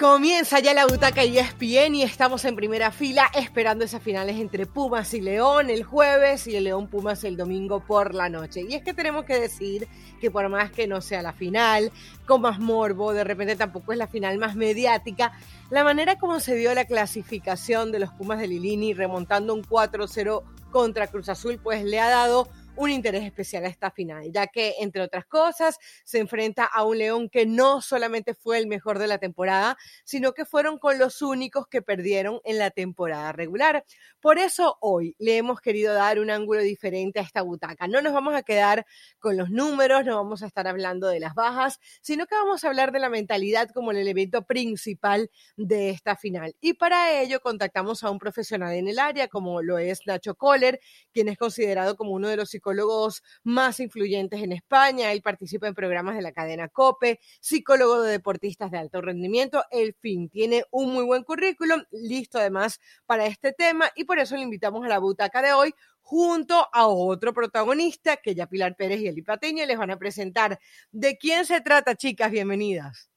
Comienza ya la butaca ESPN y estamos en primera fila esperando esas finales entre Pumas y León el jueves y el León Pumas el domingo por la noche. Y es que tenemos que decir que por más que no sea la final, con más morbo, de repente tampoco es la final más mediática, la manera como se dio la clasificación de los Pumas de Lilini remontando un 4-0 contra Cruz Azul, pues le ha dado un interés especial a esta final, ya que, entre otras cosas, se enfrenta a un León que no solamente fue el mejor de la temporada, sino que fueron con los únicos que perdieron en la temporada regular. Por eso hoy le hemos querido dar un ángulo diferente a esta butaca. No nos vamos a quedar con los números, no vamos a estar hablando de las bajas, sino que vamos a hablar de la mentalidad como el elemento principal de esta final. Y para ello contactamos a un profesional en el área, como lo es Nacho Kohler, quien es considerado como uno de los psicólogos psicólogos más influyentes en España. Él participa en programas de la cadena COPE, psicólogo de deportistas de alto rendimiento. El fin tiene un muy buen currículum, listo además para este tema y por eso le invitamos a la butaca de hoy junto a otro protagonista que ya Pilar Pérez y Eli Pateña les van a presentar. ¿De quién se trata, chicas? Bienvenidas.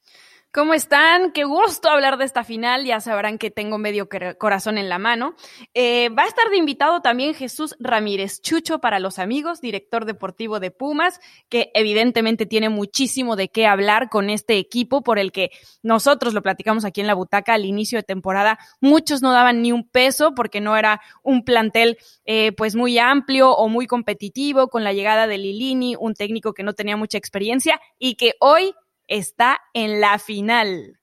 ¿Cómo están? Qué gusto hablar de esta final. Ya sabrán que tengo medio corazón en la mano. Eh, va a estar de invitado también Jesús Ramírez Chucho para los amigos, director deportivo de Pumas, que evidentemente tiene muchísimo de qué hablar con este equipo por el que nosotros lo platicamos aquí en la butaca al inicio de temporada. Muchos no daban ni un peso porque no era un plantel eh, pues muy amplio o muy competitivo con la llegada de Lilini, un técnico que no tenía mucha experiencia y que hoy está en la final.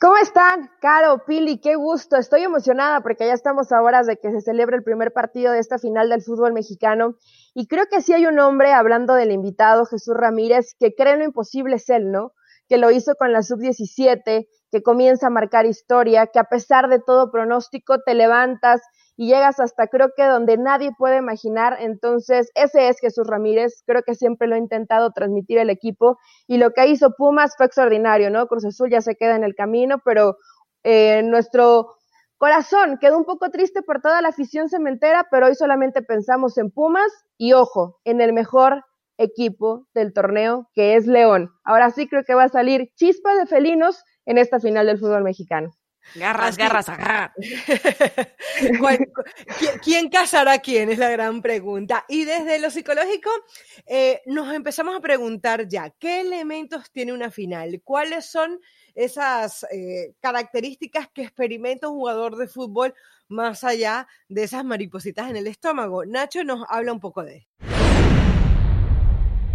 ¿Cómo están? Caro, Pili, qué gusto. Estoy emocionada porque ya estamos a horas de que se celebre el primer partido de esta final del fútbol mexicano. Y creo que sí hay un hombre, hablando del invitado, Jesús Ramírez, que cree lo imposible es él, ¿no? Que lo hizo con la sub-17, que comienza a marcar historia, que a pesar de todo pronóstico te levantas y llegas hasta creo que donde nadie puede imaginar. Entonces, ese es Jesús Ramírez, creo que siempre lo ha intentado transmitir el equipo y lo que hizo Pumas fue extraordinario, ¿no? Cruz Azul ya se queda en el camino, pero eh, nuestro corazón quedó un poco triste por toda la afición cementera, pero hoy solamente pensamos en Pumas y ojo, en el mejor equipo del torneo que es León. Ahora sí creo que va a salir chispa de felinos en esta final del fútbol mexicano. Garras, garras, agarrar. ¿Quién casará a quién? Es la gran pregunta. Y desde lo psicológico, eh, nos empezamos a preguntar ya, ¿qué elementos tiene una final? ¿Cuáles son esas eh, características que experimenta un jugador de fútbol más allá de esas maripositas en el estómago? Nacho nos habla un poco de esto.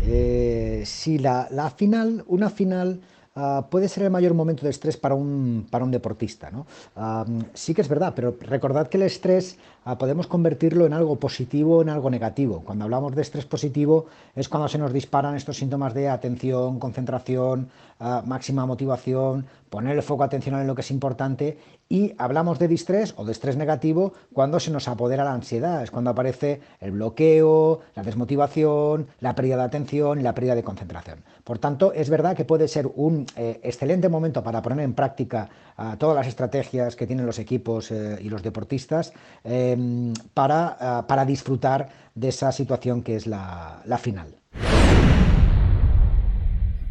Eh, sí, la, la final, una final Ah, puede ser el mayor momento de estrés para un, para un deportista. ¿no? Ah, sí que es verdad, pero recordad que el estrés ah, podemos convertirlo en algo positivo o en algo negativo. Cuando hablamos de estrés positivo es cuando se nos disparan estos síntomas de atención, concentración, máxima motivación, poner el foco atención en lo que es importante y hablamos de distrés o de estrés negativo cuando se nos apodera la ansiedad, es cuando aparece el bloqueo, la desmotivación, la pérdida de atención y la pérdida de concentración. Por tanto, es verdad que puede ser un eh, excelente momento para poner en práctica ah, todas las estrategias que tienen los equipos eh, y los deportistas em, para, ah, para, disfrutar de esa situación que es la final.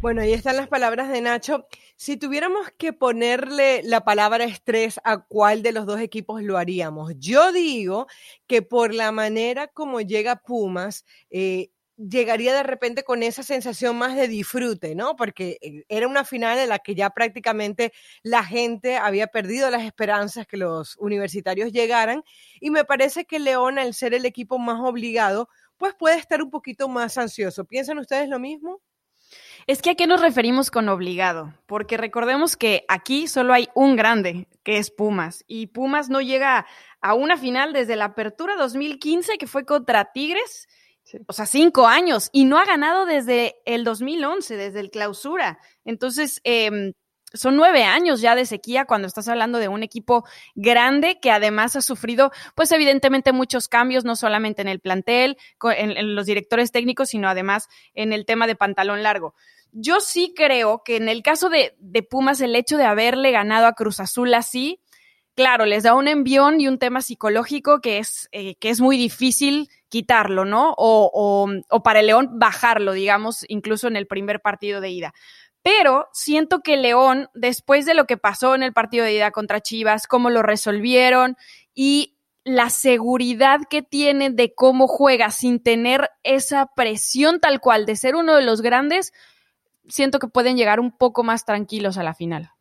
Bueno, ahí están las palabras de Nacho. Si tuviéramos que ponerle la palabra estrés a cuál de los dos equipos lo haríamos, yo digo que por la manera como llega Pumas, eh, llegaría de repente con esa sensación más de disfrute, ¿no? Porque eh, era una final en la que ya prácticamente la gente había perdido las esperanzas que los universitarios llegaran y me parece que León, al ser el equipo más obligado, pues puede estar un poquito más ansioso. ¿Piensan ustedes lo mismo? Es que a qué nos referimos con obligado, porque recordemos que aquí solo hay un grande, que es Pumas, y Pumas no llega a una final desde la apertura 2015, que fue contra Tigres, o sea, cinco años, y no ha ganado desde el 2011, desde el clausura. Entonces, eh, son nueve años ya de sequía cuando estás hablando de un equipo grande que además ha sufrido, pues evidentemente muchos cambios, no solamente en el plantel, en, los directores técnicos, sino además en el tema de pantalón largo. Yo sí creo que en el caso de, Pumas, el hecho de haberle ganado a Cruz Azul así, claro, les da un envión y un tema psicológico que es, eh, que es muy difícil quitarlo, ¿no? O, para el León bajarlo, digamos, incluso en el primer partido de ida pero siento que León, después de lo que pasó en el partido de ida contra Chivas, cómo lo resolvieron y la seguridad que tiene de cómo juega sin tener esa presión tal cual de ser uno de los grandes, siento que pueden llegar un poco más tranquilos a la final.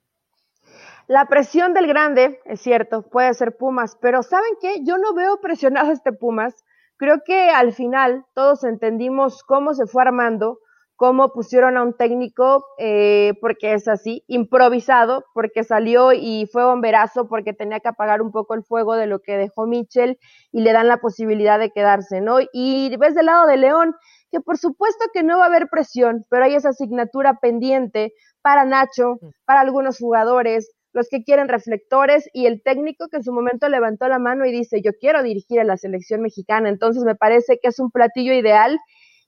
La presión del grande, es cierto, puede ser Pumas, pero ¿saben qué? Yo no veo presionado a este Pumas. Creo que al final todos entendimos cómo se fue armando, cómo pusieron a un técnico, eh, porque es así, improvisado, porque salió y fue bomberazo, porque tenía que apagar un poco el fuego de lo que dejó Mitchell y le dan la posibilidad de quedarse, ¿no? Y ves del lado de León, que por supuesto que no va a haber presión, pero hay esa asignatura pendiente para Nacho, para algunos jugadores, los que quieren reflectores y el técnico que en su momento levantó la mano y dice, yo quiero dirigir a la selección mexicana. Entonces me parece que es un platillo ideal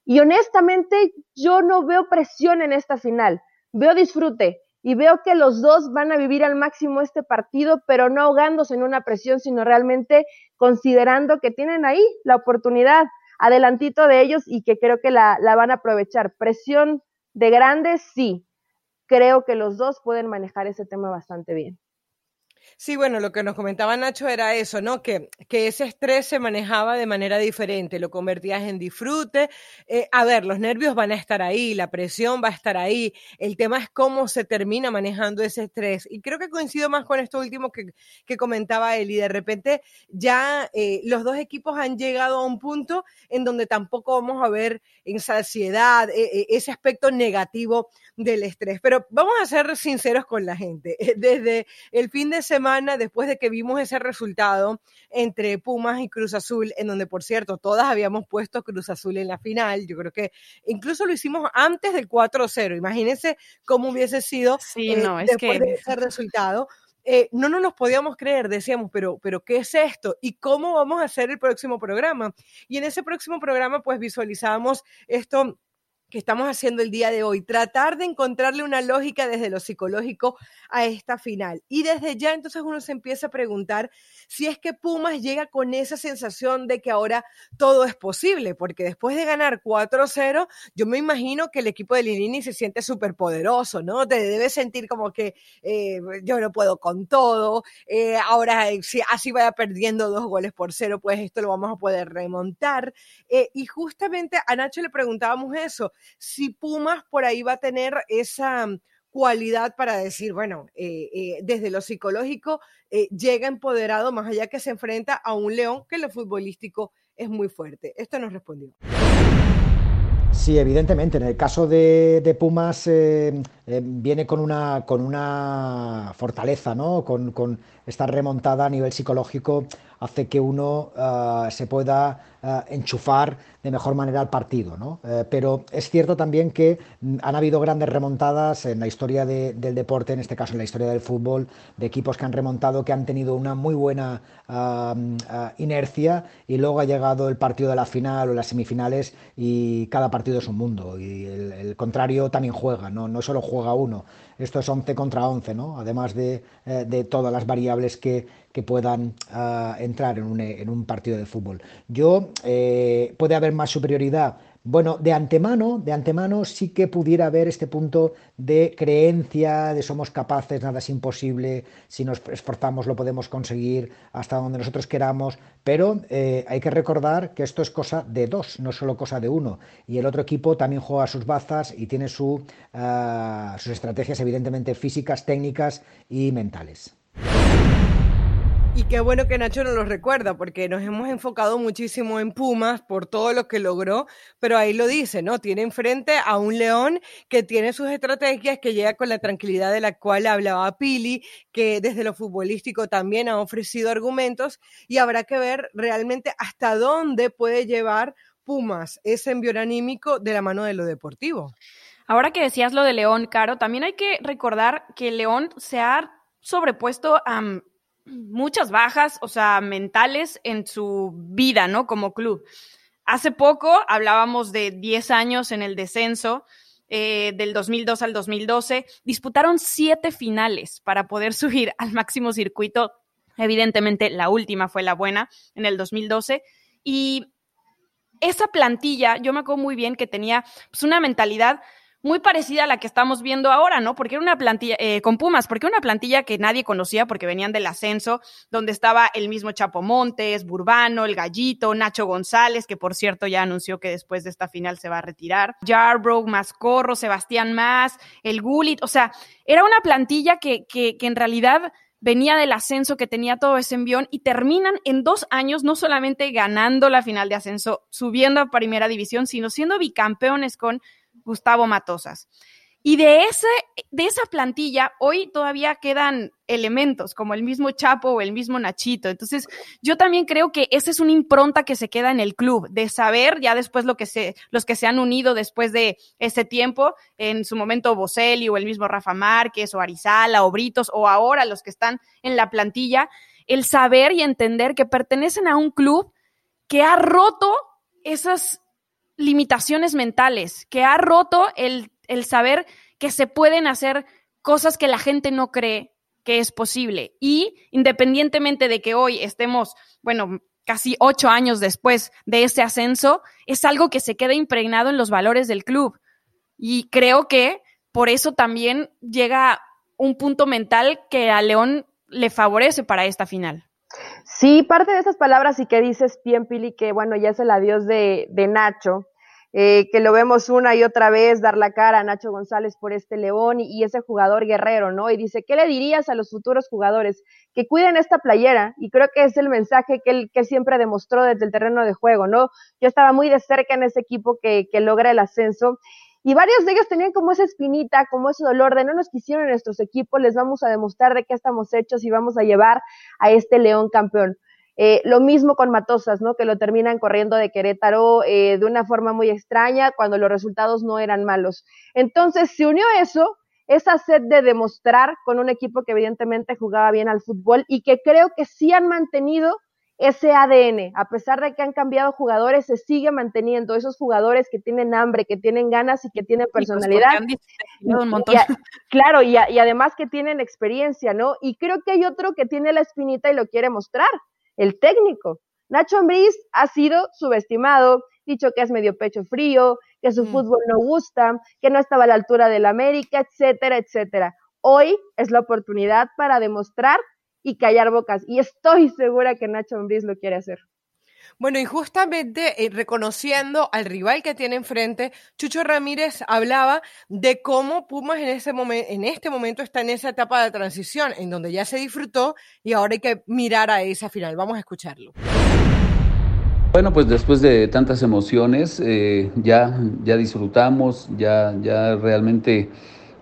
y honestamente yo no veo presión en esta final, veo disfrute y veo que los dos van a vivir al máximo este partido, pero no ahogándose en una presión, sino realmente considerando que tienen ahí la oportunidad adelantito de ellos y que creo que la, la van a aprovechar. Presión de grandes, sí, creo que los dos pueden manejar ese tema bastante bien. Sí, bueno, lo que nos comentaba Nacho era eso, ¿no? Que, que ese estrés se manejaba de manera diferente, lo convertías en disfrute. Eh, a ver, los nervios van a estar ahí, la presión va a estar ahí, el tema es cómo se termina manejando ese estrés. Y creo que coincido más con esto último que, que comentaba él, y de repente ya eh, los dos equipos han llegado a un punto en donde tampoco vamos a ver esa ansiedad, e, ese aspecto negativo del estrés. Pero vamos a ser sinceros con la gente. Desde el fin de semana, después de que vimos ese resultado entre Pumas y Cruz Azul, en donde, por cierto, todas habíamos puesto Cruz Azul en la final. Yo creo que incluso lo hicimos antes del 4-0. Imagínense cómo hubiese sido eh, después de ese resultado. Eh, no nos podíamos creer, decíamos, pero, pero ¿qué es esto? ¿Y cómo vamos a hacer el próximo programa? Y en ese próximo programa, pues visualizábamos esto que estamos haciendo el día de hoy, tratar de encontrarle una lógica desde lo psicológico a esta final. Y desde ya entonces uno se empieza a preguntar si es que Pumas llega con esa sensación de que ahora todo es posible, porque después de ganar 4-0, yo me imagino que el equipo de Lilini se siente súper poderoso, ¿no? Te debe sentir como que eh, yo no puedo con todo, eh, ahora eh, si así vaya perdiendo dos goles por cero, pues esto lo vamos a poder remontar. y justamente a Nacho le preguntábamos eso, si Pumas por ahí va a tener esa mm, cualidad para decir, bueno, eh, eh, desde lo psicológico eh, llega empoderado más allá que se enfrenta a un león que lo futbolístico es muy fuerte. Esto nos respondió. Sí, evidentemente. En el caso de, Pumas viene con una, con una fortaleza, ¿no? Con, con, esta remontada a nivel psicológico hace que uno ah, se pueda ah, enchufar de mejor manera al partido. ¿no? Eh, pero es cierto también que han habido grandes remontadas en la historia del deporte, en este caso en la historia del fútbol, de equipos que han remontado, que han tenido una muy buena ah, inercia y luego ha llegado el partido de la final o las semifinales y cada partido es un mundo y el, contrario también juega, ¿no? no solo juega uno. Esto es 11 contra 11, ¿no? además de, eh, de todas las variables que, que puedan ah, entrar en un, en un, partido de fútbol. Yo, eh, puede haber más superioridad. Bueno, de antemano, de antemano sí que pudiera haber este punto de creencia, de somos capaces, nada es imposible, si nos esforzamos lo podemos conseguir hasta donde nosotros queramos, pero eh, hay que recordar que esto es cosa de dos, no solo cosa de uno, y el otro equipo también juega sus bazas y tiene su, ah, sus estrategias evidentemente físicas, técnicas y mentales. Y qué bueno que Nacho nos lo recuerda, porque nos hemos enfocado muchísimo en Pumas por todo lo que logró, pero ahí lo dice, ¿no? Tiene enfrente a un león que tiene sus estrategias, que llega con la tranquilidad de la cual hablaba Pili, que desde lo futbolístico también ha ofrecido argumentos, y habrá que ver realmente hasta dónde puede llevar Pumas ese envío anímico de la mano de lo deportivo. Ahora que decías lo de León, Caro, también hay que recordar que León se ha sobrepuesto a muchas bajas, o sea, mentales en su vida, ¿no? Como club. Hace poco hablábamos de 10 años en el descenso, eh, del 2002 al 2012. Disputaron siete finales para poder subir al máximo circuito. Evidentemente, la última fue la buena en el 2012. Y esa plantilla, yo me acuerdo muy bien que tenía pues, una mentalidad muy parecida a la que estamos viendo ahora, ¿no? Porque era una plantilla, eh, con Pumas, porque una plantilla que nadie conocía porque venían del ascenso, donde estaba el mismo Chapo Montes, Burbano, el Gallito, Nacho González, que por cierto ya anunció que después de esta final se va a retirar, Jarbrough, Mascorro, Sebastián Más, el Gulit, o sea, era una plantilla que, que, que en realidad venía del ascenso, que tenía todo ese envión y terminan en dos años no solamente ganando la final de ascenso, subiendo a primera división, sino siendo bicampeones con Gustavo Matosas. Y de, ese, de esa plantilla, hoy todavía quedan elementos, como el mismo Chapo o el mismo Nachito. Entonces, yo también creo que esa es una impronta que se queda en el club, de saber ya después lo que se, los que se han unido después de ese tiempo, en su momento Boselli o el mismo Rafa Márquez o Arizala o Britos o ahora los que están en la plantilla, el saber y entender que pertenecen a un club que ha roto esas limitaciones mentales, que ha roto el, el saber que se pueden hacer cosas que la gente no cree que es posible. Y independientemente de que hoy estemos, bueno, casi ocho años después de ese ascenso, es algo que se queda impregnado en los valores del club. Y creo que por eso también llega un punto mental que a León le favorece para esta final. Sí, parte de esas palabras y que dices, Pien Pili, que bueno, ya es el adiós de, de Nacho, eh, que lo vemos una y otra vez dar la cara a Nacho González por este León y, ese jugador guerrero, ¿no? Y dice, ¿qué le dirías a los futuros jugadores? Que cuiden esta playera y creo que es el mensaje que él siempre demostró desde el terreno de juego, ¿no? Yo estaba muy de cerca en ese equipo que logra el ascenso y varios de ellos tenían como esa espinita, como ese dolor de no nos quisieron en nuestros equipos, les vamos a demostrar de qué estamos hechos y vamos a llevar a este León campeón. Eh, lo mismo con Matosas, ¿no? Que lo terminan corriendo de Querétaro eh, de una forma muy extraña cuando los resultados no eran malos. Entonces se unió eso, esa sed de demostrar con un equipo que evidentemente jugaba bien al fútbol y que creo que sí han mantenido ese ADN, a pesar de que han cambiado jugadores, se sigue manteniendo esos jugadores que tienen hambre, que tienen ganas y que tienen personalidad. Pues un montón. Y a, claro, y, a, y además que tienen experiencia, ¿no? Y creo que hay otro que tiene la espinita y lo quiere mostrar, el técnico. Nacho Ambriz ha sido subestimado, dicho que es medio pecho frío, que su mm. fútbol no gusta, que no estaba a la altura del América, etcétera, etcétera. Hoy es la oportunidad para demostrar y callar bocas. Y estoy segura que Nacho Ambriz lo quiere hacer. Bueno, y justamente eh, reconociendo al rival que tiene enfrente, Chucho Ramírez hablaba de cómo Pumas en, ese en este momento está en esa etapa de transición, en donde ya se disfrutó y ahora hay que mirar a esa final. Vamos a escucharlo. Bueno, pues después de tantas emociones, eh, ya, ya disfrutamos, ya, ya realmente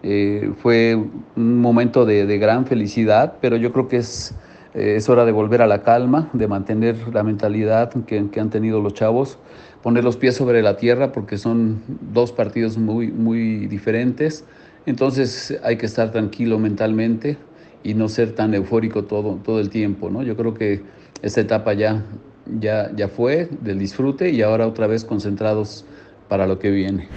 eh, fue un momento de, de, gran felicidad, pero yo creo que es, eh, es, hora de volver a la calma, de mantener la mentalidad que, que, han tenido los chavos, poner los pies sobre la tierra porque son dos partidos muy, muy diferentes. Entonces hay que estar tranquilo mentalmente y no ser tan eufórico todo, todo el tiempo. ¿no? Yo creo que esta etapa ya, ya, ya fue del disfrute y ahora otra vez concentrados para lo que viene.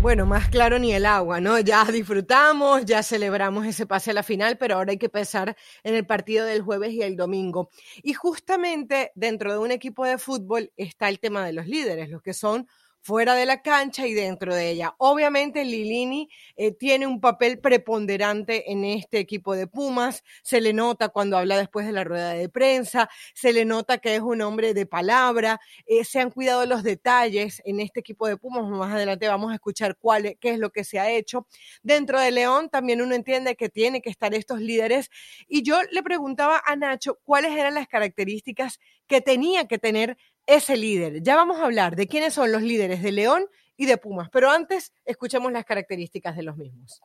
Bueno, más claro ni el agua, ¿no? Ya disfrutamos, ya celebramos ese pase a la final, pero ahora hay que pensar en el partido del jueves y el domingo. Y justamente dentro de un equipo de fútbol está el tema de los líderes, los que son fuera de la cancha y dentro de ella. Obviamente Lilini eh, tiene un papel preponderante en este equipo de Pumas, se le nota cuando habla después de la rueda de prensa, se le nota que es un hombre de palabra, eh, se han cuidado los detalles en este equipo de Pumas, más adelante vamos a escuchar cuál, qué es lo que se ha hecho. Dentro de León también uno entiende que tiene que estar estos líderes y yo le preguntaba a Nacho cuáles eran las características que tenía que tener ese líder. Ya vamos a hablar de quiénes son los líderes de León y de Pumas, pero antes escuchemos las características de los mismos.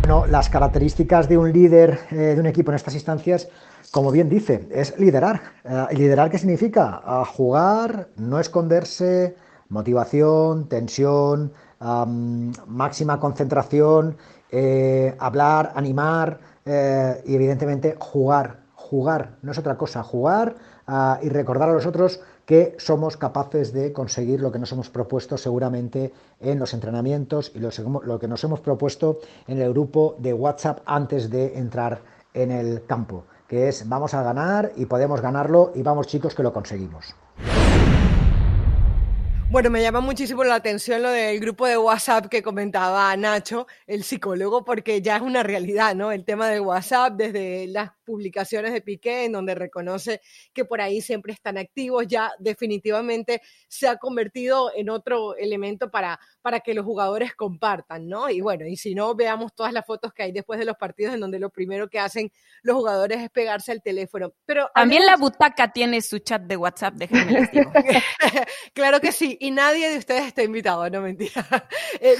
Bueno, las características de un líder eh, de un equipo en estas instancias, como bien dice, es liderar. Eh, ¿Liderar qué significa? Uh, jugar, no esconderse, motivación, tensión, máxima concentración, eh, hablar, animar y evidentemente jugar. Jugar, no es otra cosa, jugar y recordar a los otros que somos capaces de conseguir lo que nos hemos propuesto seguramente en los entrenamientos y lo, lo que nos hemos propuesto en el grupo de WhatsApp antes de entrar en el campo, que es vamos a ganar y podemos ganarlo y vamos chicos que lo conseguimos. Bueno, me llama muchísimo la atención lo del grupo de WhatsApp que comentaba Nacho, el psicólogo, porque ya es una realidad, ¿no? El tema del WhatsApp, desde las publicaciones de Piqué, en donde reconoce que por ahí siempre están activos, ya definitivamente se ha convertido en otro elemento para, para que los jugadores compartan, ¿no? Y bueno, y si no, veamos todas las fotos que hay después de los partidos en donde lo primero que hacen los jugadores es pegarse al teléfono. Pero también la butaca tiene su chat de WhatsApp, déjenme claro que sí, y nadie de ustedes está invitado, no mentira. Eh,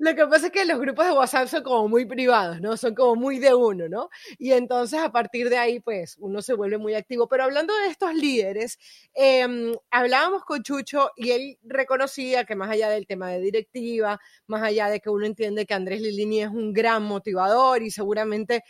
lo, que pasa, es que los grupos de WhatsApp son como muy privados, ¿no? Son como muy de uno, ¿no? Y entonces a partir de ahí, pues uno se vuelve muy activo. Pero hablando de estos líderes, em, hablábamos con Chucho y él reconocía que más allá del tema de directiva, más allá de que uno entiende que Andrés Lilini es un gran motivador y seguramente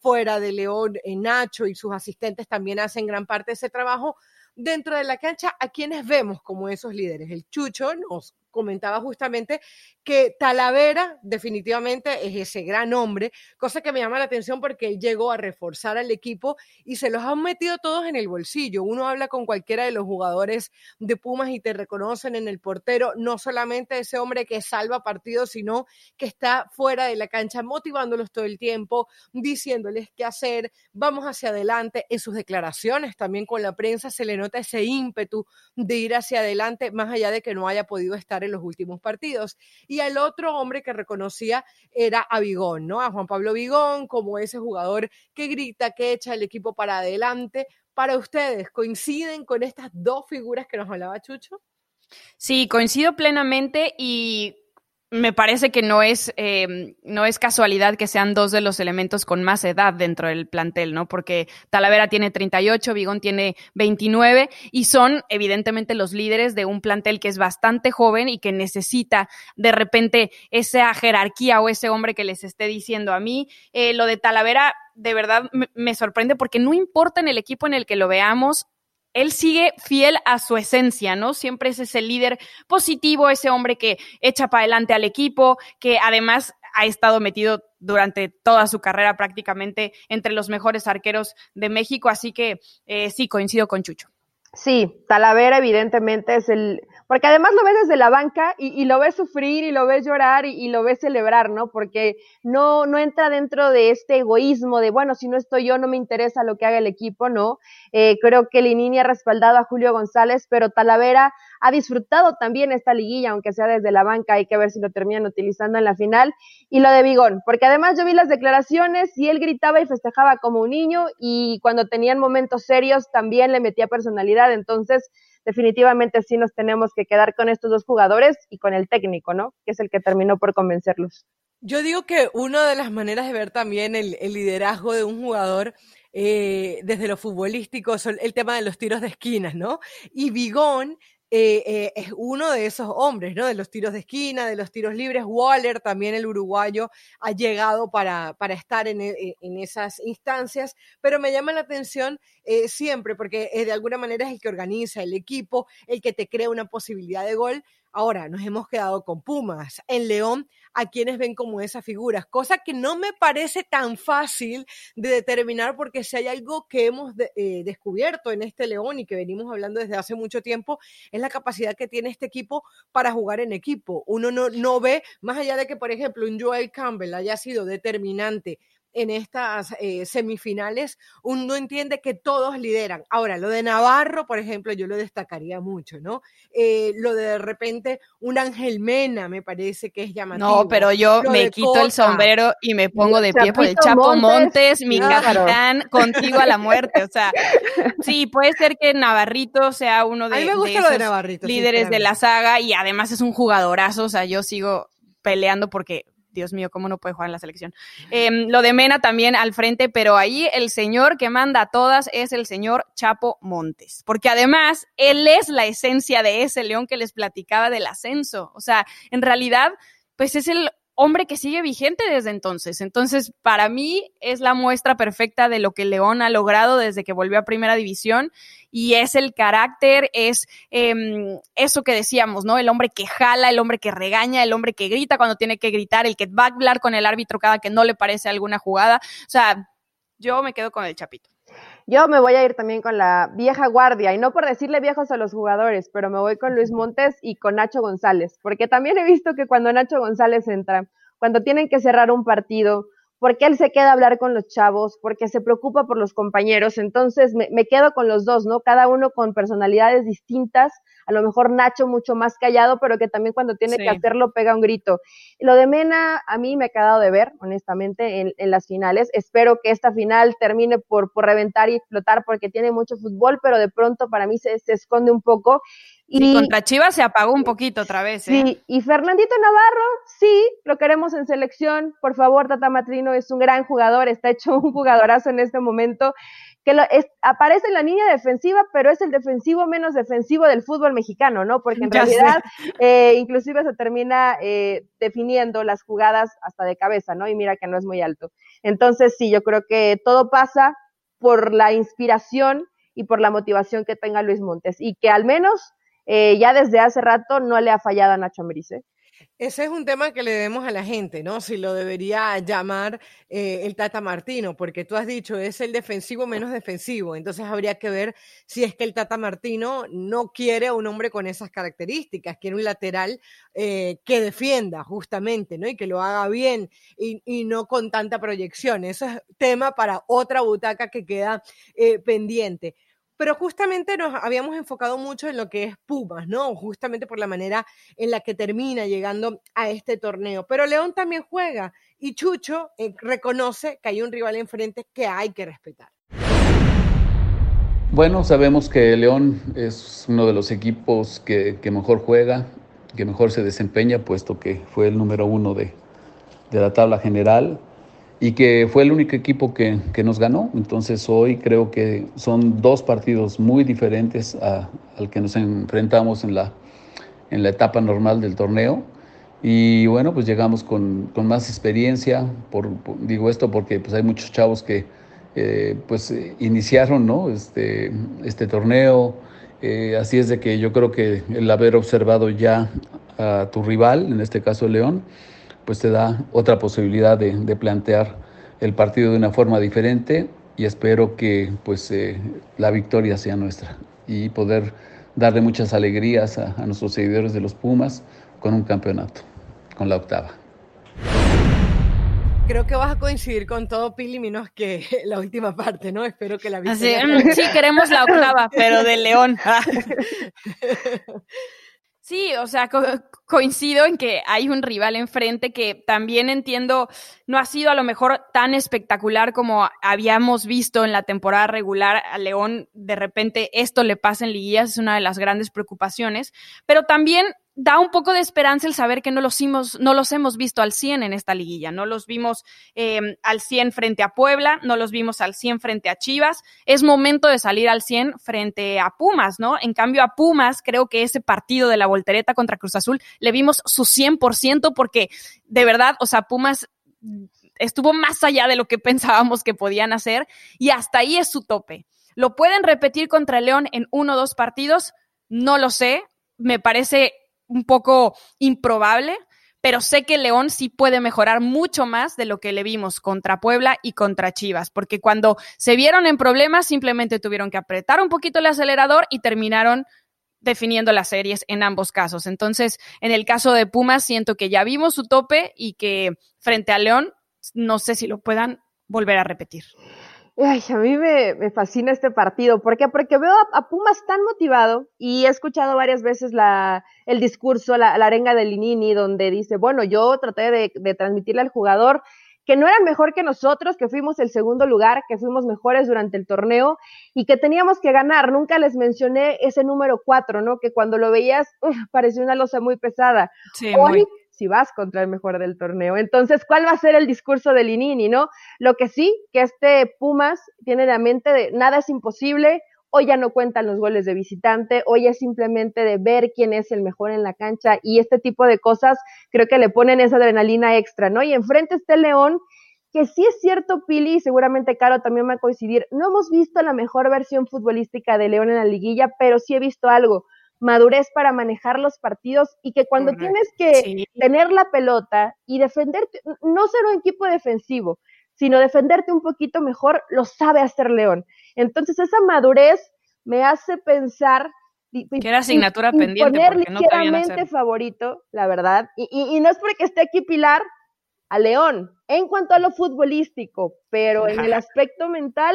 fuera de León, eh, Nacho y sus asistentes también hacen gran parte de ese trabajo, dentro de la cancha a quienes vemos como esos líderes. El Chucho nos comentaba justamente que Talavera definitivamente es ese gran hombre, cosa que me llama la atención porque él llegó a reforzar al equipo y se los han metido todos en el bolsillo. Uno habla con cualquiera de los jugadores de Pumas y te reconocen en el portero, no solamente ese hombre que salva partidos, sino que está fuera de la cancha motivándolos todo el tiempo, diciéndoles qué hacer, vamos hacia adelante. En sus declaraciones también con la prensa se le nota ese ímpetu de ir hacia adelante, más allá de que no haya podido estar en los últimos partidos. Y el otro hombre que reconocía era a Vigón, ¿no? A Juan Pablo Vigón, como ese jugador que grita, que echa el equipo para adelante. Para ustedes, ¿coinciden con estas dos figuras que nos hablaba Chucho? Sí, coincido plenamente y me parece que no es, em, no es casualidad que sean dos de los elementos con más edad dentro del plantel, ¿no? Porque Talavera tiene 38, Vigón tiene 29 y son evidentemente los líderes de un plantel que es bastante joven y que necesita de repente esa jerarquía o ese hombre que les esté diciendo a mí. Eh, lo de Talavera de verdad me sorprende porque no importa en el equipo en el que lo veamos, él sigue fiel a su esencia, ¿no? Siempre es ese líder positivo, ese hombre que echa para adelante al equipo, que además ha estado metido durante toda su carrera prácticamente entre los mejores arqueros de México, así que eh, sí, coincido con Chucho. Sí, Talavera evidentemente es el, porque además lo ves desde la banca y, lo ves sufrir y lo ves llorar y, lo ves celebrar, ¿no? Porque no, no entra dentro de este egoísmo de, bueno, si no estoy yo, no me interesa lo que haga el equipo, ¿no? Eh, creo que Linini ha respaldado a Julio González, pero Talavera ha disfrutado también esta liguilla, aunque sea desde la banca, hay que ver si lo terminan utilizando en la final. Y lo de Vigón, porque además yo vi las declaraciones y él gritaba y festejaba como un niño y cuando tenían momentos serios también le metía personalidad, entonces definitivamente sí nos tenemos que quedar con estos dos jugadores y con el técnico, ¿no? Que es el que terminó por convencerlos. Yo digo que una de las maneras de ver también el, liderazgo de un jugador eh, desde lo futbolístico es el tema de los tiros de esquinas, ¿no? Y Bigón eh, eh, es uno de esos hombres, ¿no? De los tiros de esquina, de los tiros libres. Waller, también el uruguayo, ha llegado para, para estar en, e, en, esas instancias, pero me llama la atención eh, siempre porque de alguna manera es el que organiza el equipo, el que te crea una posibilidad de gol. Ahora, nos hemos quedado con Pumas. En León a quienes ven como esas figuras, cosa que no me parece tan fácil de determinar porque si hay algo que hemos eh, descubierto en este León y que venimos hablando desde hace mucho tiempo, es la capacidad que tiene este equipo para jugar en equipo. Uno no, no ve, más allá de que, por ejemplo, un Joel Campbell haya sido determinante en estas eh, semifinales, uno entiende que todos lideran. Ahora, lo de Navarro, por ejemplo, yo lo destacaría mucho, ¿no? Eh, lo de de repente un Ángel Mena me parece que es llamativo. No, pero yo me quito el sombrero y me pongo de pie por el Chapo Montes, mi capitán, contigo a la muerte. O sea, sí, puede ser que Navarrito sea uno de, esos líderes de la saga y además es un jugadorazo. O sea, yo sigo peleando porque Dios mío, ¿cómo no puede jugar en la selección? Em, lo de Mena también al frente, pero ahí el señor que manda a todas es el señor Chapo Montes, porque además él es la esencia de ese león que les platicaba del ascenso. O sea, en realidad, pues es el hombre que sigue vigente desde entonces. Entonces, para mí es la muestra perfecta de lo que León ha logrado desde que volvió a Primera División y es el carácter, es em, eso que decíamos, ¿no? El hombre que jala, el hombre que regaña, el hombre que grita cuando tiene que gritar, el que va a hablar con el árbitro cada que no le parece alguna jugada. O sea, yo me quedo con el Chapito. Yo me voy a ir también con la vieja guardia, y no por decirle viejos a los jugadores, pero me voy con Luis Montes y con Nacho González, porque también he visto que cuando Nacho González entra, cuando tienen que cerrar un partido, porque él se queda a hablar con los chavos, porque se preocupa por los compañeros. Entonces me, quedo con los dos, ¿no? Cada uno con personalidades distintas. A lo mejor Nacho mucho más callado, pero que también cuando tiene que hacerlo pega un grito. Lo de Mena a mí me ha quedado de ver, honestamente, en, las finales. Espero que esta final termine por, por reventar y explotar porque tiene mucho fútbol, pero de pronto para mí se, se esconde un poco. Y, contra Chivas se apagó un poquito otra vez. ¿eh? Sí, y Fernandito Navarro, sí, lo queremos en selección. Por favor, Tata Matrino es un gran jugador, está hecho un jugadorazo en este momento. Que lo, aparece en la línea defensiva, pero es el defensivo menos defensivo del fútbol mexicano, ¿no? Porque en realidad, eh, inclusive se termina eh, definiendo las jugadas hasta de cabeza, ¿no? Y mira que no es muy alto. Entonces, sí, yo creo que todo pasa por la inspiración y por la motivación que tenga Luis Montes. Y que al menos eh, ya desde hace rato no le ha fallado a Nacho Ambriz. ¿eh? Ese es un tema que le debemos a la gente, ¿no? Si lo debería llamar eh, el Tata Martino, porque tú has dicho es el defensivo menos defensivo. Entonces habría que ver si es que el Tata Martino no quiere a un hombre con esas características, quiere un lateral que defienda justamente, ¿no? Y que lo haga bien y, y, no con tanta proyección. Eso es tema para otra butaca que queda pendiente pero justamente nos habíamos enfocado mucho en lo que es Pumas, ¿no? Justamente por la manera en la que termina llegando a este torneo. Pero León también juega y Chucho eh, reconoce que hay un rival enfrente que hay que respetar. Bueno, sabemos que León es uno de los equipos que, mejor juega, que mejor se desempeña, puesto que fue el número uno de, de la tabla general y que fue el único equipo que, que, nos ganó. Entonces hoy creo que son dos partidos muy diferentes al que nos enfrentamos en la, en la etapa normal del torneo. Y bueno, pues llegamos con, con más experiencia, por, digo esto porque pues hay muchos chavos que eh, pues iniciaron ¿no? este, este torneo, eh, así es de que yo creo que el haber observado ya a tu rival, en este caso León, pues te da otra posibilidad de, plantear el partido de una forma diferente y espero que pues eh, la victoria sea nuestra y poder darle muchas alegrías a, nuestros seguidores de los Pumas con un campeonato, con la octava. Creo que vas a coincidir con todo, Pili, menos que la última parte, ¿no? Espero que la victoria... sí, queremos la octava, pero de León. Sí, o sea, coincido en que hay un rival enfrente que también entiendo no ha sido a lo mejor tan espectacular como habíamos visto en la temporada regular. A León de repente esto le pasa en liguillas, es una de las grandes preocupaciones, pero también da un poco de esperanza el saber que no los, hemos, no los hemos visto al 100 en esta liguilla. No los vimos em, al 100 frente a Puebla, no los vimos al 100 frente a Chivas. Es momento de salir al 100 frente a Pumas, ¿no? En cambio, a Pumas, creo que ese partido de la voltereta contra Cruz Azul le vimos su 100% porque de verdad, o sea, Pumas estuvo más allá de lo que pensábamos que podían hacer y hasta ahí es su tope. ¿Lo pueden repetir contra León en uno o dos partidos? No lo sé. Me parece un poco improbable, pero sé que León sí puede mejorar mucho más de lo que le vimos contra Puebla y contra Chivas, porque cuando se vieron en problemas simplemente tuvieron que apretar un poquito el acelerador y terminaron definiendo las series en ambos casos. Entonces, en el caso de Pumas, siento que ya vimos su tope y que frente a León, no sé si lo puedan volver a repetir. Ay, a mí me, fascina este partido. ¿Por qué? Porque veo a, Pumas tan motivado y he escuchado varias veces la, el discurso, la, arenga de Linini, donde dice, bueno, yo traté de, de, transmitirle al jugador que no era mejor que nosotros, que fuimos el segundo lugar, que fuimos mejores durante el torneo y que teníamos que ganar. Nunca les mencioné ese número cuatro, ¿no? Que cuando lo veías, parecía una losa muy pesada. Sí, muy si vas contra el mejor del torneo. Entonces, ¿cuál va a ser el discurso de Linini, no? Lo que sí, que este Pumas tiene la mente de nada es imposible, hoy ya no cuentan los goles de visitante, hoy es simplemente de ver quién es el mejor en la cancha y este tipo de cosas creo que le ponen esa adrenalina extra, ¿no? Y enfrente está el León, que sí es cierto, Pili, y seguramente Caro también va a coincidir, no hemos visto la mejor versión futbolística de León en la liguilla, pero sí he visto algo madurez para manejar los partidos y que cuando tienes que tener la pelota y defenderte, no ser un equipo defensivo, sino defenderte un poquito mejor, lo sabe hacer León. Entonces esa madurez me hace pensar que era asignatura pendiente. Poner ligeramente favorito, la verdad. Y, y, no es porque esté aquí Pilar a León en cuanto a lo futbolístico, pero en el aspecto mental,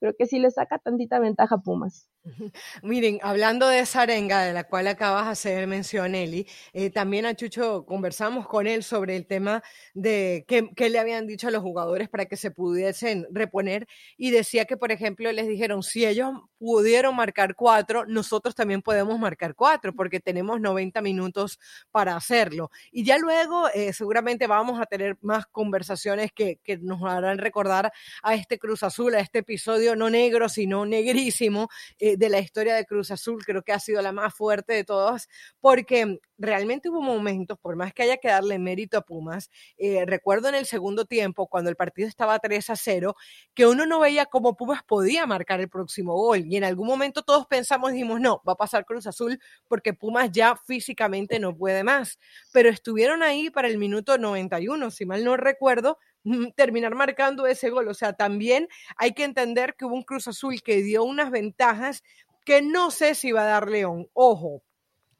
creo que sí le saca tantita ventaja a Pumas. Miren, hablando de esa arenga de la cual acabas de hacer mención, Eli, eh, también a Chucho conversamos con él sobre el tema de qué, le habían dicho a los jugadores para que se pudiesen reponer y decía que, por ejemplo, les dijeron, si ellos pudieron marcar cuatro, nosotros también podemos marcar cuatro porque tenemos 90 minutos para hacerlo. Y ya luego eh, seguramente vamos a tener más conversaciones que nos harán recordar a este Cruz Azul, a este episodio no negro, sino negrísimo. Eh, de la historia de Cruz Azul, creo que ha sido la más fuerte de todas, porque realmente hubo momentos, por más que haya que darle mérito a Pumas, eh, recuerdo en el segundo tiempo, cuando el partido estaba 3 a 0, que uno no veía cómo Pumas podía marcar el próximo gol. Y en algún momento todos pensamos, dijimos, no, va a pasar Cruz Azul porque Pumas ya físicamente no puede más. Pero estuvieron ahí para el minuto 91, si mal no recuerdo, terminar marcando ese gol. O sea, también hay que entender que hubo un Cruz Azul que dio unas ventajas que no sé si va a dar León. Ojo,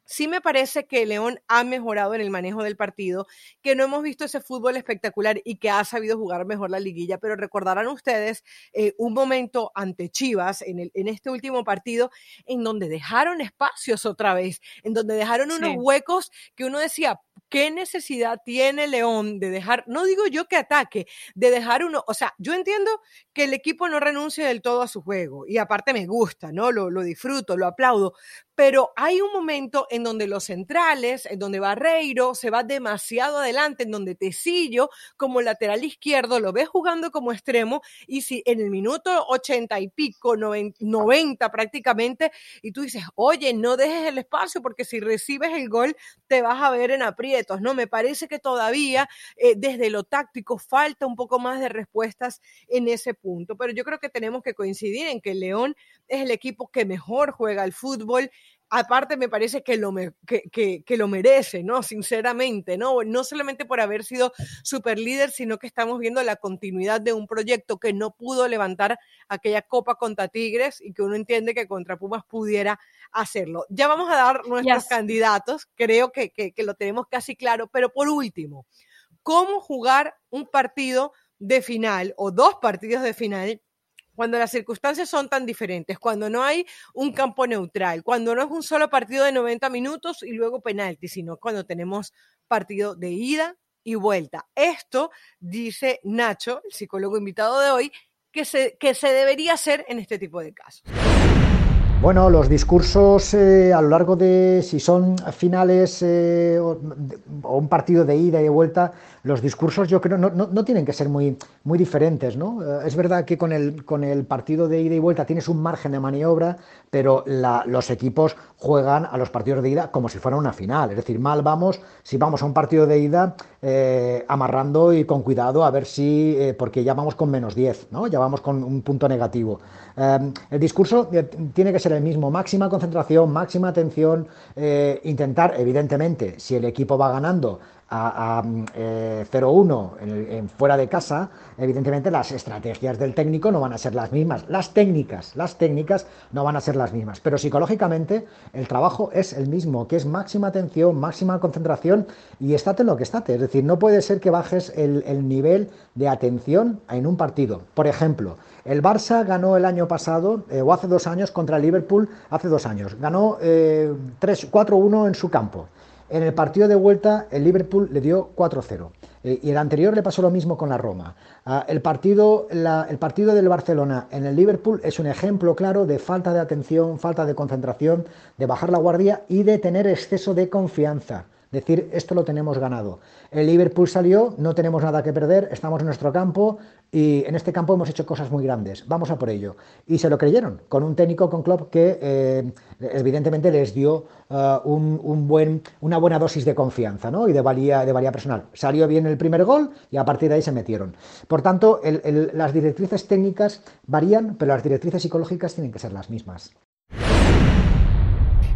Sí me parece que León ha mejorado en el manejo del partido, que no hemos visto ese fútbol espectacular y que ha sabido jugar mejor la liguilla, pero recordarán ustedes eh, un momento ante Chivas en, el, en este último partido en donde dejaron espacios otra vez, en donde dejaron unos huecos que uno decía, ¿qué necesidad tiene León de dejar, no digo yo que ataque, de dejar uno, o sea, yo entiendo que el equipo no renuncie del todo a su juego y aparte me gusta, ¿no? Lo, lo disfruto, lo aplaudo, pero hay un momento en donde los centrales, en donde Barreiro se va demasiado adelante, en donde Tecillo como lateral izquierdo lo ves jugando como extremo y si en el minuto ochenta y pico, noventa prácticamente, y tú dices, oye, no dejes el espacio porque si recibes el gol te vas a ver en ¿no? Me parece que todavía eh, desde lo táctico falta un poco más de respuestas en ese punto, pero yo creo que tenemos que coincidir en que León es el equipo que mejor juega el fútbol aparte me parece que lo, que, que, lo merece, ¿no? Sinceramente, ¿no? No solamente por haber sido super líder, sino que estamos viendo la continuidad de un proyecto que no pudo levantar aquella copa contra Tigres y que uno entiende que contra Pumas pudiera hacerlo. Ya vamos a dar nuestros candidatos, creo que, que lo tenemos casi claro, pero por último, ¿cómo jugar un partido de final o dos partidos de final cuando las circunstancias son tan diferentes, cuando no hay un campo neutral, cuando no es un solo partido de 90 minutos y luego penalti, sino cuando tenemos partido de ida y vuelta. Esto, dice Nacho, el psicólogo invitado de hoy, que se, que se debería hacer en este tipo de casos. Bueno, los discursos eh, a lo largo de, si son finales eh, o, un partido de ida y de vuelta, los discursos yo creo no, no, tienen que ser muy, muy diferentes. ¿no? Eh, es verdad que con el, con el partido de ida y vuelta tienes un margen de maniobra, pero los equipos juegan a los partidos de ida como si fuera una final. Es decir, mal vamos si vamos a un partido de ida amarrando y con cuidado a ver si, porque ya vamos con menos 10, ¿no? ya vamos con un punto negativo. el discurso tiene que ser el mismo, máxima concentración, máxima atención, eh, intentar, evidentemente, si el equipo va ganando, a, 0-1 eh, en, fuera de casa, evidentemente las estrategias del técnico no van a ser las mismas, las técnicas, las técnicas no van a ser las mismas, pero psicológicamente el trabajo es el mismo, que es máxima atención, máxima concentración y estate en lo que estate, es decir, no puede ser que bajes el, el de atención en un partido. Por ejemplo, el Barça ganó el año pasado, eh, o hace dos años, contra el Liverpool, hace dos años, ganó eh, 4-1 en su campo. En el partido de vuelta, el Liverpool le dio 4-0. Eh, y el anterior le pasó lo mismo con la Roma. Ah, el, partido, el partido del Barcelona en el Liverpool es un ejemplo claro de falta de atención, falta de concentración, de bajar la guardia y de tener exceso de confianza decir esto lo tenemos ganado. El Liverpool salió, no tenemos nada que perder, estamos en nuestro campo y en este campo hemos hecho cosas muy grandes, vamos a por ello. Y se lo creyeron, con un técnico, con Klopp, que eh, evidentemente les dio uh, un, buen, una buena dosis de confianza ¿no? y de valía, de valía personal. Salió bien el primer gol y a partir de ahí se metieron. Por tanto, las directrices técnicas varían, pero las directrices psicológicas tienen que ser las mismas.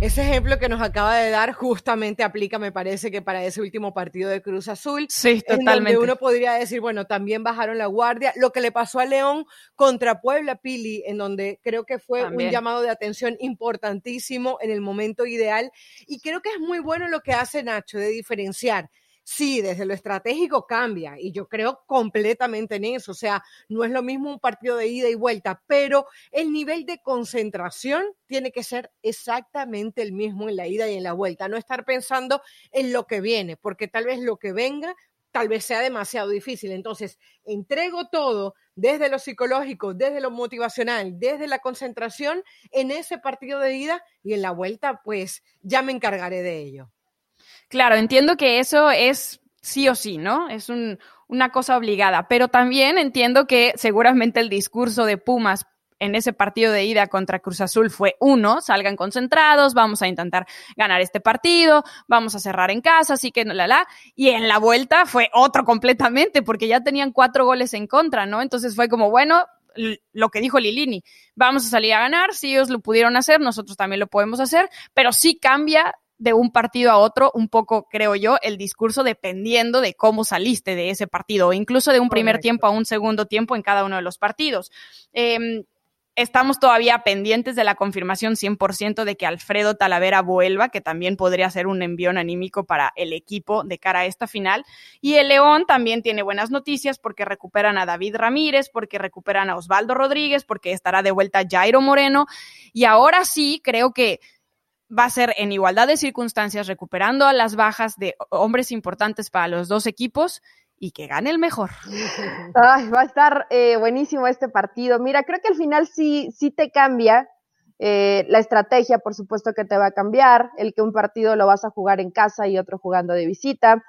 Ese ejemplo que nos acaba de dar justamente aplica, me parece que para ese último partido de Cruz Azul. Sí, totalmente. En donde uno podría decir, bueno, también bajaron la guardia. Lo que le pasó a León contra Puebla, Pili, en donde creo que fue un llamado de atención importantísimo en el momento ideal. Y creo que es muy bueno lo que hace Nacho de diferenciar sí, desde lo estratégico cambia y yo creo completamente en eso. O sea, no es lo mismo un partido de ida y vuelta, pero el nivel de concentración tiene que ser exactamente el mismo en la ida y en la vuelta. No estar pensando en lo que viene, porque tal vez lo que venga tal vez sea demasiado difícil. Entonces, entrego todo desde lo psicológico, desde lo motivacional, desde la concentración en ese partido de ida y en la vuelta, pues ya me encargaré de ello. Claro, entiendo que eso es sí o sí, ¿no? Es una cosa obligada, pero también entiendo que seguramente el discurso de Pumas en ese partido de ida contra Cruz Azul fue uno, salgan concentrados, vamos a intentar ganar este partido, vamos a cerrar en casa, así que la la, y en la vuelta fue otro completamente, porque ya tenían cuatro goles en contra, ¿no? Entonces fue como, bueno, lo que dijo Lilini, vamos a salir a ganar, si ellos lo pudieron hacer, nosotros también lo podemos hacer, pero sí cambia de un partido a otro, un poco, creo yo, el discurso dependiendo de cómo saliste de ese partido, o incluso de un primer tiempo a un segundo tiempo en cada uno de los partidos. Em, estamos todavía pendientes de la confirmación 100% de que Alfredo Talavera vuelva, que también podría ser un envión anímico para el equipo de cara a esta final. Y el León también tiene buenas noticias porque recuperan a David Ramírez, porque recuperan a Osvaldo Rodríguez, porque estará de vuelta Jairo Moreno. Y ahora sí, creo que va a ser en igualdad de circunstancias, recuperando a las bajas de hombres importantes para los dos equipos y que gane el mejor. va a estar eh, buenísimo este partido. Mira, creo que al final sí, sí te cambia. Eh, la estrategia, por supuesto que te va a cambiar, el que un partido lo vas a jugar en casa y otro jugando de visita,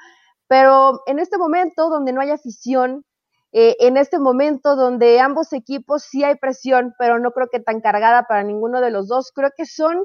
pero en este momento donde no hay afición, eh, en este momento donde ambos equipos sí hay presión, pero no creo que tan cargada para ninguno de los dos, creo que son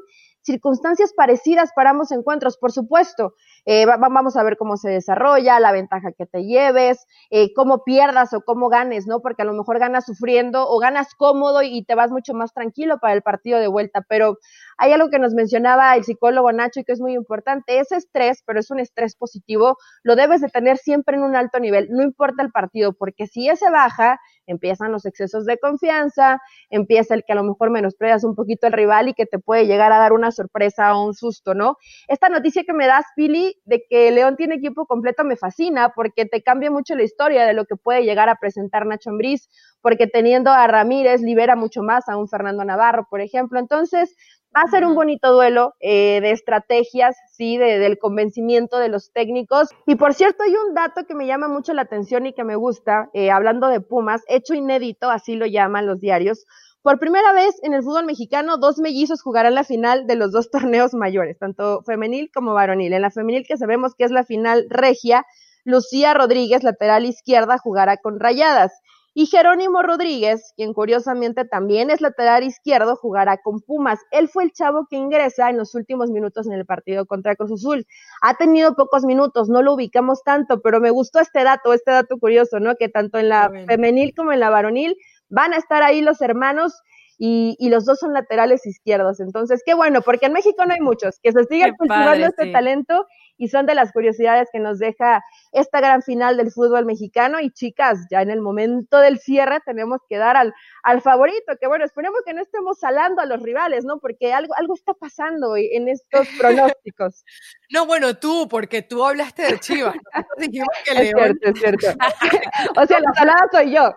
circunstancias parecidas para ambos encuentros, por supuesto. Eh, vamos a ver cómo se desarrolla, la ventaja que te lleves, eh, cómo pierdas o cómo ganes, ¿no? Porque a lo mejor ganas sufriendo o ganas cómodo y te vas mucho más tranquilo para el partido de vuelta. Pero hay algo que nos mencionaba el psicólogo Nacho y que es muy importante. Ese estrés, pero es un estrés positivo, lo debes de tener siempre en un alto nivel, no importa el partido, porque si ese baja, empiezan los excesos de confianza, empieza el que a lo mejor menosprecias un poquito al rival y que te puede llegar a dar una sorpresa o un susto, ¿no? Esta noticia que me das, Pili, de que León tiene equipo completo me fascina porque te cambia mucho la historia de lo que puede llegar a presentar Nacho Ambriz, porque teniendo a Ramírez libera mucho más a un Fernando Navarro, por ejemplo. Entonces, va a ser un bonito duelo eh, de estrategias, sí, de, del convencimiento de los técnicos. Y por cierto, hay un dato que me llama mucho la atención y que me gusta, eh, hablando de Pumas, hecho inédito, así lo llaman los diarios. Por primera vez en el fútbol mexicano, dos mellizos jugarán la final de los dos torneos mayores, tanto femenil como varonil. En la femenil, que sabemos que es la final regia, Lucía Rodríguez, lateral izquierda, jugará con rayadas. Y Jerónimo Rodríguez, quien curiosamente también es lateral izquierdo, jugará con Pumas. Él fue el chavo que ingresa en los últimos minutos en el partido contra Cruz Azul. Ha tenido pocos minutos, no lo ubicamos tanto, pero me gustó este dato, este dato curioso, ¿no? Que tanto en la femenil como en la varonil van a estar ahí los hermanos y, y, los dos son laterales izquierdos. Entonces, qué bueno, porque en México no hay muchos, que se siga cultivando este talento y son de las curiosidades que nos deja esta gran final del fútbol mexicano. Y chicas, ya en el momento del cierre tenemos que dar al, al favorito, que bueno, esperemos que no estemos salando a los rivales, ¿no? Porque algo, algo está pasando en estos pronósticos. No, bueno, tú, porque tú hablaste de Chivas. Dijimos que es cierto, es cierto. o sea, la salada soy yo.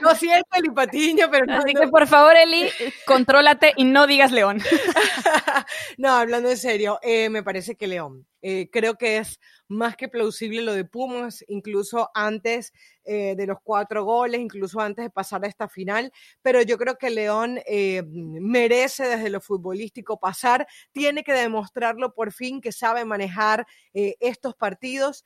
No siento Eli Patiño, pero no. Así que por favor, Eli, contrólate y no digas León. no, hablando en serio, eh, me parece que León. Eh, creo que es más que plausible lo de Pumas, incluso antes eh, de los cuatro goles, incluso antes de pasar a esta final, pero yo creo que León eh, merece desde lo futbolístico pasar, tiene que demostrarlo por fin que sabe manejar estos partidos,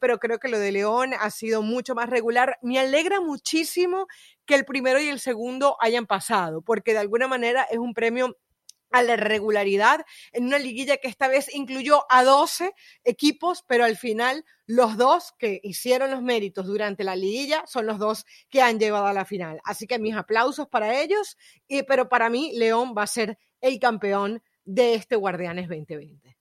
pero creo que lo de León ha sido mucho más regular. Me alegra muchísimo que el primero y el segundo hayan pasado, porque de alguna manera es un premio a la regularidad en una liguilla que esta vez incluyó a 12 equipos, pero al final los dos que hicieron los méritos durante la liguilla son los dos que han llevado a la final. Así que mis aplausos para ellos, y, pero para mí León va a ser el campeón de este Guardianes 2020.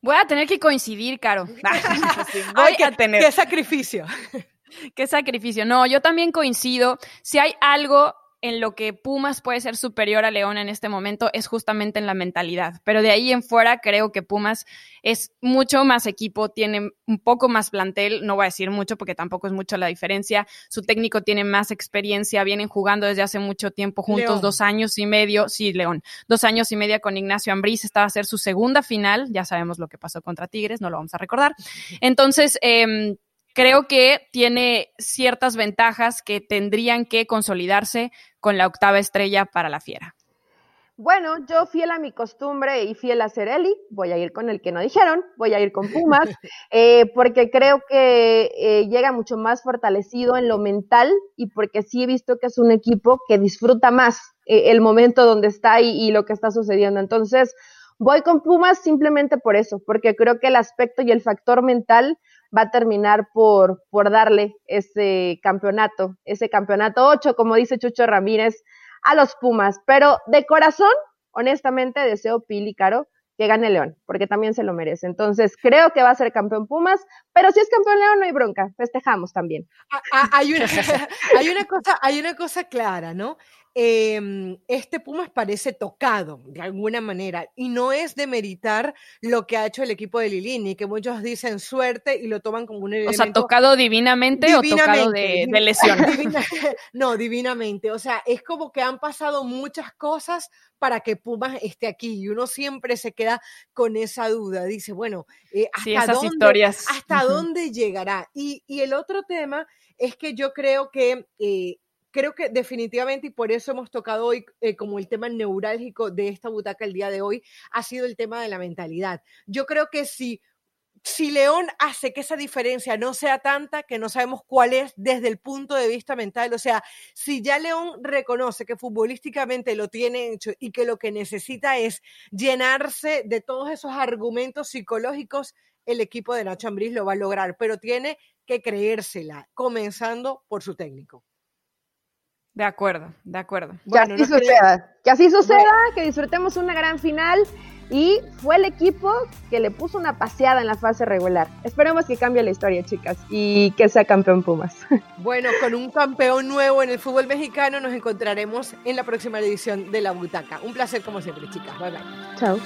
Voy a tener que coincidir, Caro. Voy a tener. Qué sacrificio. Qué sacrificio. No, yo también coincido. Si hay algo en lo que Pumas puede ser superior a León en este momento es justamente en la mentalidad. Pero de ahí en fuera creo que Pumas es mucho más equipo, tiene un poco más plantel, no voy a decir mucho porque tampoco es mucho la diferencia. Su técnico tiene más experiencia, vienen jugando desde hace mucho tiempo juntos, dos años y medio, sí, León, dos años y medio con Ignacio Ambriz, esta va a ser su segunda final, ya sabemos lo que pasó contra Tigres, no lo vamos a recordar. Entonces, eh, creo que tiene ciertas ventajas que tendrían que consolidarse con la octava estrella para la fiera. Bueno, yo fiel a mi costumbre y fiel a Cerelli, voy a ir con el que no dijeron, voy a ir con Pumas, eh, porque creo que eh, llega mucho más fortalecido en lo mental y porque sí he visto que es un equipo que disfruta más eh, el momento donde está y, y lo que está sucediendo. Entonces, voy con Pumas simplemente por eso, porque creo que el aspecto y el factor mental va a terminar por, por darle ese campeonato, ese campeonato 8, como dice Chucho Ramírez, a los Pumas. Pero de corazón, honestamente, deseo Pili Caro que gane León, porque también se lo merece. Entonces, creo que va a ser campeón Pumas, pero si es campeón León, no hay bronca, festejamos también. Ah, ah, hay, una, hay, una, cosa, hay una cosa clara, ¿no? Em, este Pumas parece tocado de alguna manera y no es de meritar lo que ha hecho el equipo de Lilini, que muchos dicen suerte y lo toman como un elemento. O sea, tocado divinamente, o tocado de, lesión. no, divinamente. O sea, es como que han pasado muchas cosas para que Pumas esté aquí y uno siempre se queda con esa duda. Dice, bueno, eh, ¿hasta, dónde, historias. ¿hasta dónde llegará? Y, y, el otro tema es que yo creo que eh, creo que definitivamente, y por eso hemos tocado hoy eh, como el tema neurálgico de esta butaca el día de hoy, ha sido el tema de la mentalidad. Yo creo que si, si León hace que esa diferencia no sea tanta, que no sabemos cuál es desde el punto de vista mental, o sea, si ya León reconoce que futbolísticamente lo tiene hecho y que lo que necesita es llenarse de todos esos argumentos psicológicos, el equipo de Nacho Ambriz lo va a lograr, pero tiene que creérsela, comenzando por su técnico. De acuerdo, de acuerdo. Que así suceda, que así suceda, que disfrutemos una gran final y fue el equipo que le puso una paseada en la fase regular. Esperemos que cambie la historia, chicas, y que sea campeón Pumas. Bueno, con un campeón nuevo en el fútbol mexicano nos encontraremos en la próxima edición de La Butaca. Un placer como siempre, chicas. Bye bye. Chao.